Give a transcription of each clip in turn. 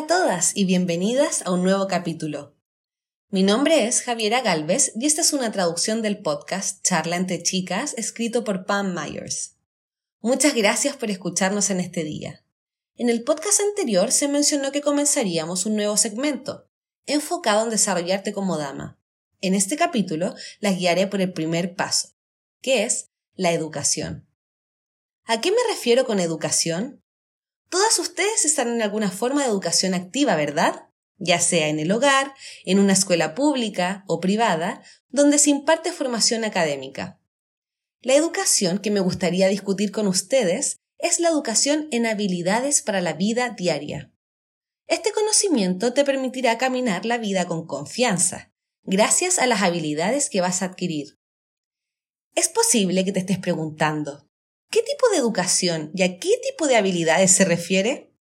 a todas y bienvenidas a un nuevo capítulo. Mi nombre es Javiera Galvez y esta es una traducción del podcast Charla entre Chicas escrito por Pam Myers. Muchas gracias por escucharnos en este día. En el podcast anterior se mencionó que comenzaríamos un nuevo segmento, enfocado en desarrollarte como dama. En este capítulo las guiaré por el primer paso, que es la educación. ¿A qué me refiero con educación? Todas ustedes están en alguna forma de educación activa, ¿verdad? Ya sea en el hogar, en una escuela pública o privada, donde se imparte formación académica. La educación que me gustaría discutir con ustedes es la educación en habilidades para la vida diaria. Este conocimiento te permitirá caminar la vida con confianza, gracias a las habilidades que vas a adquirir. Es posible que te estés preguntando, ¿qué tipo de educación y a qué tipo de habilidades se refiere?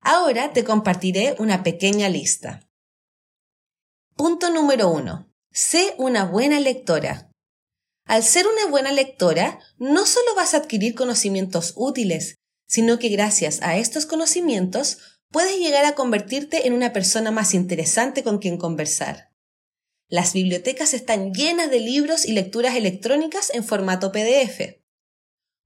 Ahora te compartiré una pequeña lista. Punto número 1. Sé una buena lectora. Al ser una buena lectora, no solo vas a adquirir conocimientos útiles, sino que gracias a estos conocimientos puedes llegar a convertirte en una persona más interesante con quien conversar. Las bibliotecas están llenas de libros y lecturas electrónicas en formato PDF.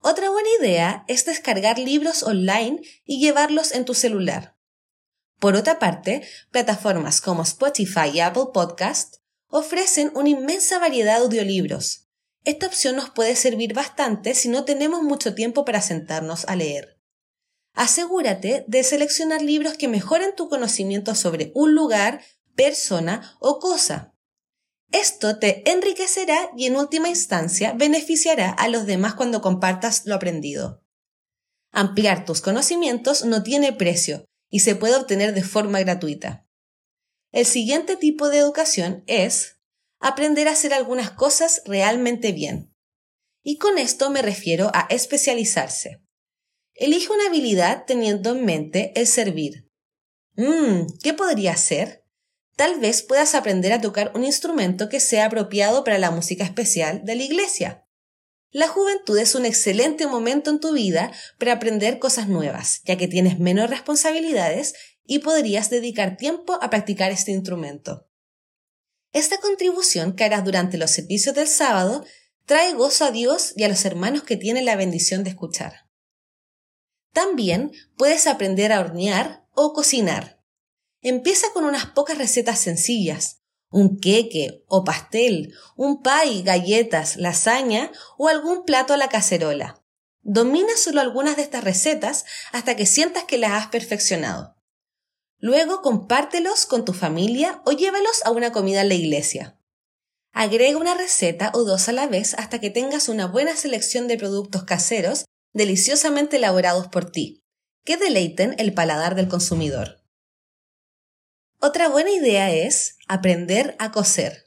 Otra buena idea es descargar libros online y llevarlos en tu celular. Por otra parte, plataformas como Spotify y Apple Podcast ofrecen una inmensa variedad de audiolibros. Esta opción nos puede servir bastante si no tenemos mucho tiempo para sentarnos a leer. Asegúrate de seleccionar libros que mejoren tu conocimiento sobre un lugar, persona o cosa. Esto te enriquecerá y en última instancia beneficiará a los demás cuando compartas lo aprendido. Ampliar tus conocimientos no tiene precio y se puede obtener de forma gratuita. El siguiente tipo de educación es aprender a hacer algunas cosas realmente bien. Y con esto me refiero a especializarse. Elige una habilidad teniendo en mente el servir. Mmm, ¿qué podría ser? Tal vez puedas aprender a tocar un instrumento que sea apropiado para la música especial de la iglesia. La juventud es un excelente momento en tu vida para aprender cosas nuevas, ya que tienes menos responsabilidades y podrías dedicar tiempo a practicar este instrumento. Esta contribución que harás durante los servicios del sábado trae gozo a Dios y a los hermanos que tienen la bendición de escuchar. También puedes aprender a hornear o cocinar. Empieza con unas pocas recetas sencillas, un queque o pastel, un pie, galletas, lasaña o algún plato a la cacerola. Domina solo algunas de estas recetas hasta que sientas que las has perfeccionado. Luego compártelos con tu familia o llévalos a una comida en la iglesia. Agrega una receta o dos a la vez hasta que tengas una buena selección de productos caseros deliciosamente elaborados por ti, que deleiten el paladar del consumidor. Otra buena idea es aprender a coser.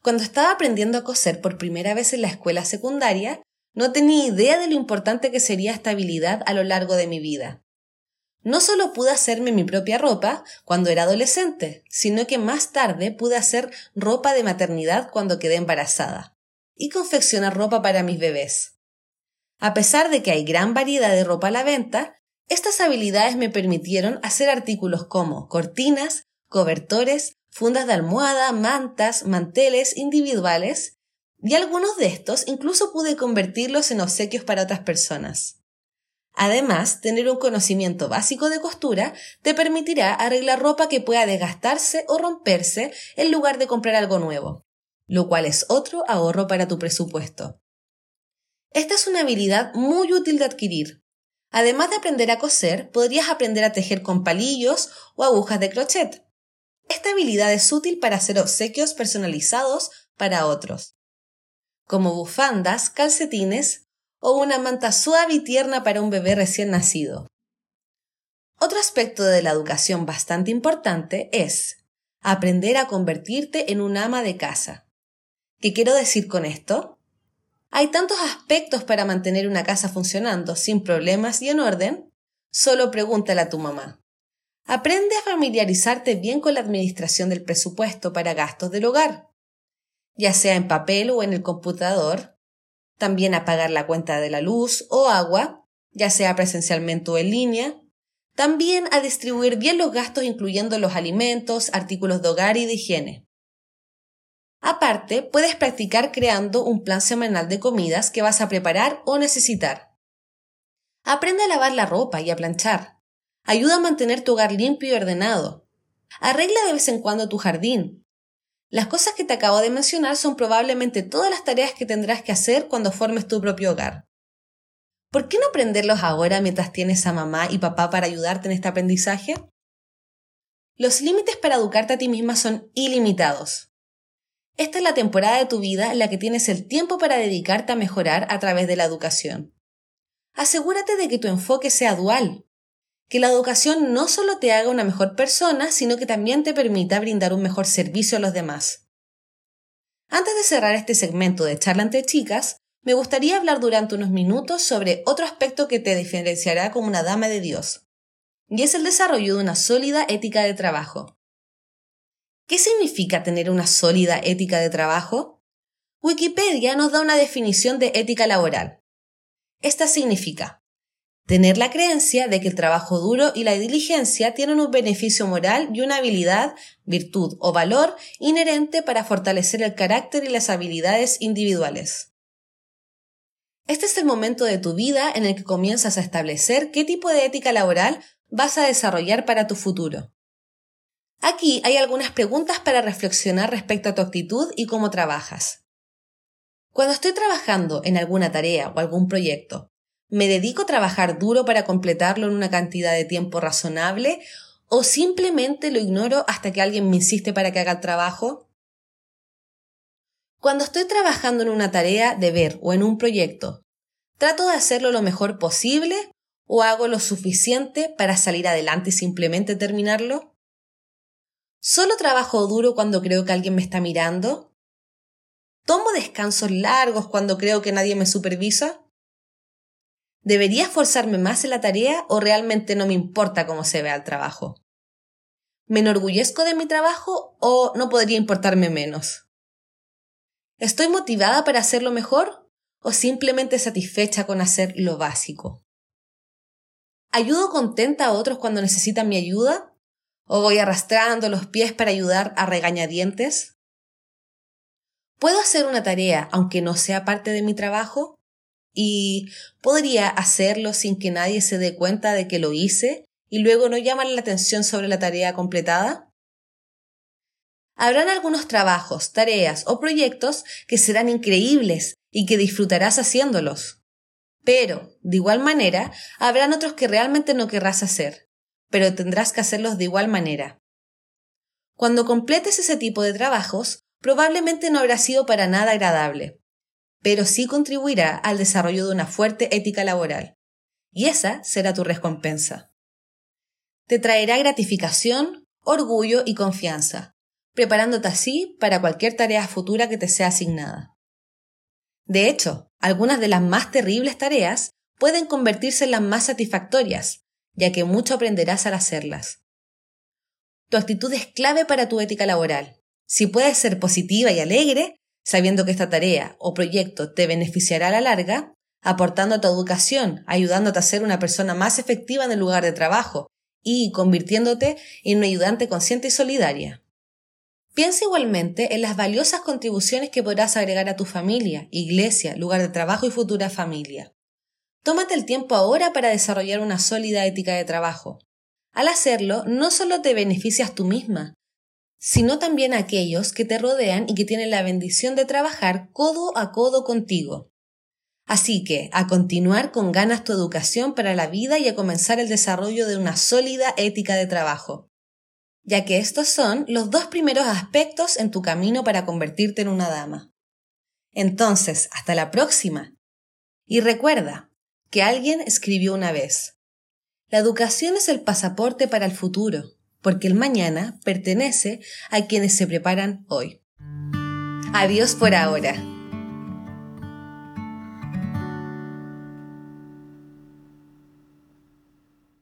Cuando estaba aprendiendo a coser por primera vez en la escuela secundaria, no tenía idea de lo importante que sería esta habilidad a lo largo de mi vida. No solo pude hacerme mi propia ropa cuando era adolescente, sino que más tarde pude hacer ropa de maternidad cuando quedé embarazada y confeccionar ropa para mis bebés. A pesar de que hay gran variedad de ropa a la venta, estas habilidades me permitieron hacer artículos como cortinas, cobertores, fundas de almohada, mantas, manteles individuales, y algunos de estos incluso pude convertirlos en obsequios para otras personas. Además, tener un conocimiento básico de costura te permitirá arreglar ropa que pueda desgastarse o romperse en lugar de comprar algo nuevo, lo cual es otro ahorro para tu presupuesto. Esta es una habilidad muy útil de adquirir. Además de aprender a coser, podrías aprender a tejer con palillos o agujas de crochet. Esta habilidad es útil para hacer obsequios personalizados para otros, como bufandas, calcetines o una manta suave y tierna para un bebé recién nacido. Otro aspecto de la educación bastante importante es aprender a convertirte en un ama de casa. ¿Qué quiero decir con esto? Hay tantos aspectos para mantener una casa funcionando sin problemas y en orden. Solo pregúntale a tu mamá. Aprende a familiarizarte bien con la administración del presupuesto para gastos del hogar, ya sea en papel o en el computador, también a pagar la cuenta de la luz o agua, ya sea presencialmente o en línea. También a distribuir bien los gastos incluyendo los alimentos, artículos de hogar y de higiene. Aparte, puedes practicar creando un plan semanal de comidas que vas a preparar o necesitar. Aprende a lavar la ropa y a planchar. Ayuda a mantener tu hogar limpio y ordenado. Arregla de vez en cuando tu jardín. Las cosas que te acabo de mencionar son probablemente todas las tareas que tendrás que hacer cuando formes tu propio hogar. ¿Por qué no aprenderlos ahora mientras tienes a mamá y papá para ayudarte en este aprendizaje? Los límites para educarte a ti misma son ilimitados. Esta es la temporada de tu vida en la que tienes el tiempo para dedicarte a mejorar a través de la educación. Asegúrate de que tu enfoque sea dual, que la educación no solo te haga una mejor persona, sino que también te permita brindar un mejor servicio a los demás. Antes de cerrar este segmento de charla entre chicas, me gustaría hablar durante unos minutos sobre otro aspecto que te diferenciará como una dama de Dios, y es el desarrollo de una sólida ética de trabajo. ¿Qué significa tener una sólida ética de trabajo? Wikipedia nos da una definición de ética laboral. Esta significa Tener la creencia de que el trabajo duro y la diligencia tienen un beneficio moral y una habilidad, virtud o valor inherente para fortalecer el carácter y las habilidades individuales. Este es el momento de tu vida en el que comienzas a establecer qué tipo de ética laboral vas a desarrollar para tu futuro. Aquí hay algunas preguntas para reflexionar respecto a tu actitud y cómo trabajas. Cuando estoy trabajando en alguna tarea o algún proyecto, ¿Me dedico a trabajar duro para completarlo en una cantidad de tiempo razonable o simplemente lo ignoro hasta que alguien me insiste para que haga el trabajo? Cuando estoy trabajando en una tarea, deber o en un proyecto, ¿trato de hacerlo lo mejor posible o hago lo suficiente para salir adelante y simplemente terminarlo? ¿Solo trabajo duro cuando creo que alguien me está mirando? ¿Tomo descansos largos cuando creo que nadie me supervisa? ¿Debería esforzarme más en la tarea o realmente no me importa cómo se vea el trabajo? ¿Me enorgullezco de mi trabajo o no podría importarme menos? ¿Estoy motivada para hacerlo mejor o simplemente satisfecha con hacer lo básico? ¿Ayudo contenta a otros cuando necesitan mi ayuda? ¿O voy arrastrando los pies para ayudar a regañadientes? ¿Puedo hacer una tarea aunque no sea parte de mi trabajo? y podría hacerlo sin que nadie se dé cuenta de que lo hice y luego no llamar la atención sobre la tarea completada? Habrán algunos trabajos, tareas o proyectos que serán increíbles y que disfrutarás haciéndolos. Pero, de igual manera, habrán otros que realmente no querrás hacer, pero tendrás que hacerlos de igual manera. Cuando completes ese tipo de trabajos, probablemente no habrá sido para nada agradable, pero sí contribuirá al desarrollo de una fuerte ética laboral. Y esa será tu recompensa. Te traerá gratificación, orgullo y confianza, preparándote así para cualquier tarea futura que te sea asignada. De hecho, algunas de las más terribles tareas pueden convertirse en las más satisfactorias, ya que mucho aprenderás al hacerlas. Tu actitud es clave para tu ética laboral. Si puedes ser positiva y alegre, sabiendo que esta tarea o proyecto te beneficiará a la larga, aportando a tu educación, ayudándote a ser una persona más efectiva en el lugar de trabajo y convirtiéndote en una ayudante consciente y solidaria. Piensa igualmente en las valiosas contribuciones que podrás agregar a tu familia, iglesia, lugar de trabajo y futura familia. Tómate el tiempo ahora para desarrollar una sólida ética de trabajo. Al hacerlo, no solo te beneficias tú misma, sino también a aquellos que te rodean y que tienen la bendición de trabajar codo a codo contigo. Así que, a continuar con ganas tu educación para la vida y a comenzar el desarrollo de una sólida ética de trabajo, ya que estos son los dos primeros aspectos en tu camino para convertirte en una dama. Entonces, hasta la próxima. Y recuerda que alguien escribió una vez, la educación es el pasaporte para el futuro porque el mañana pertenece a quienes se preparan hoy. Adiós por ahora.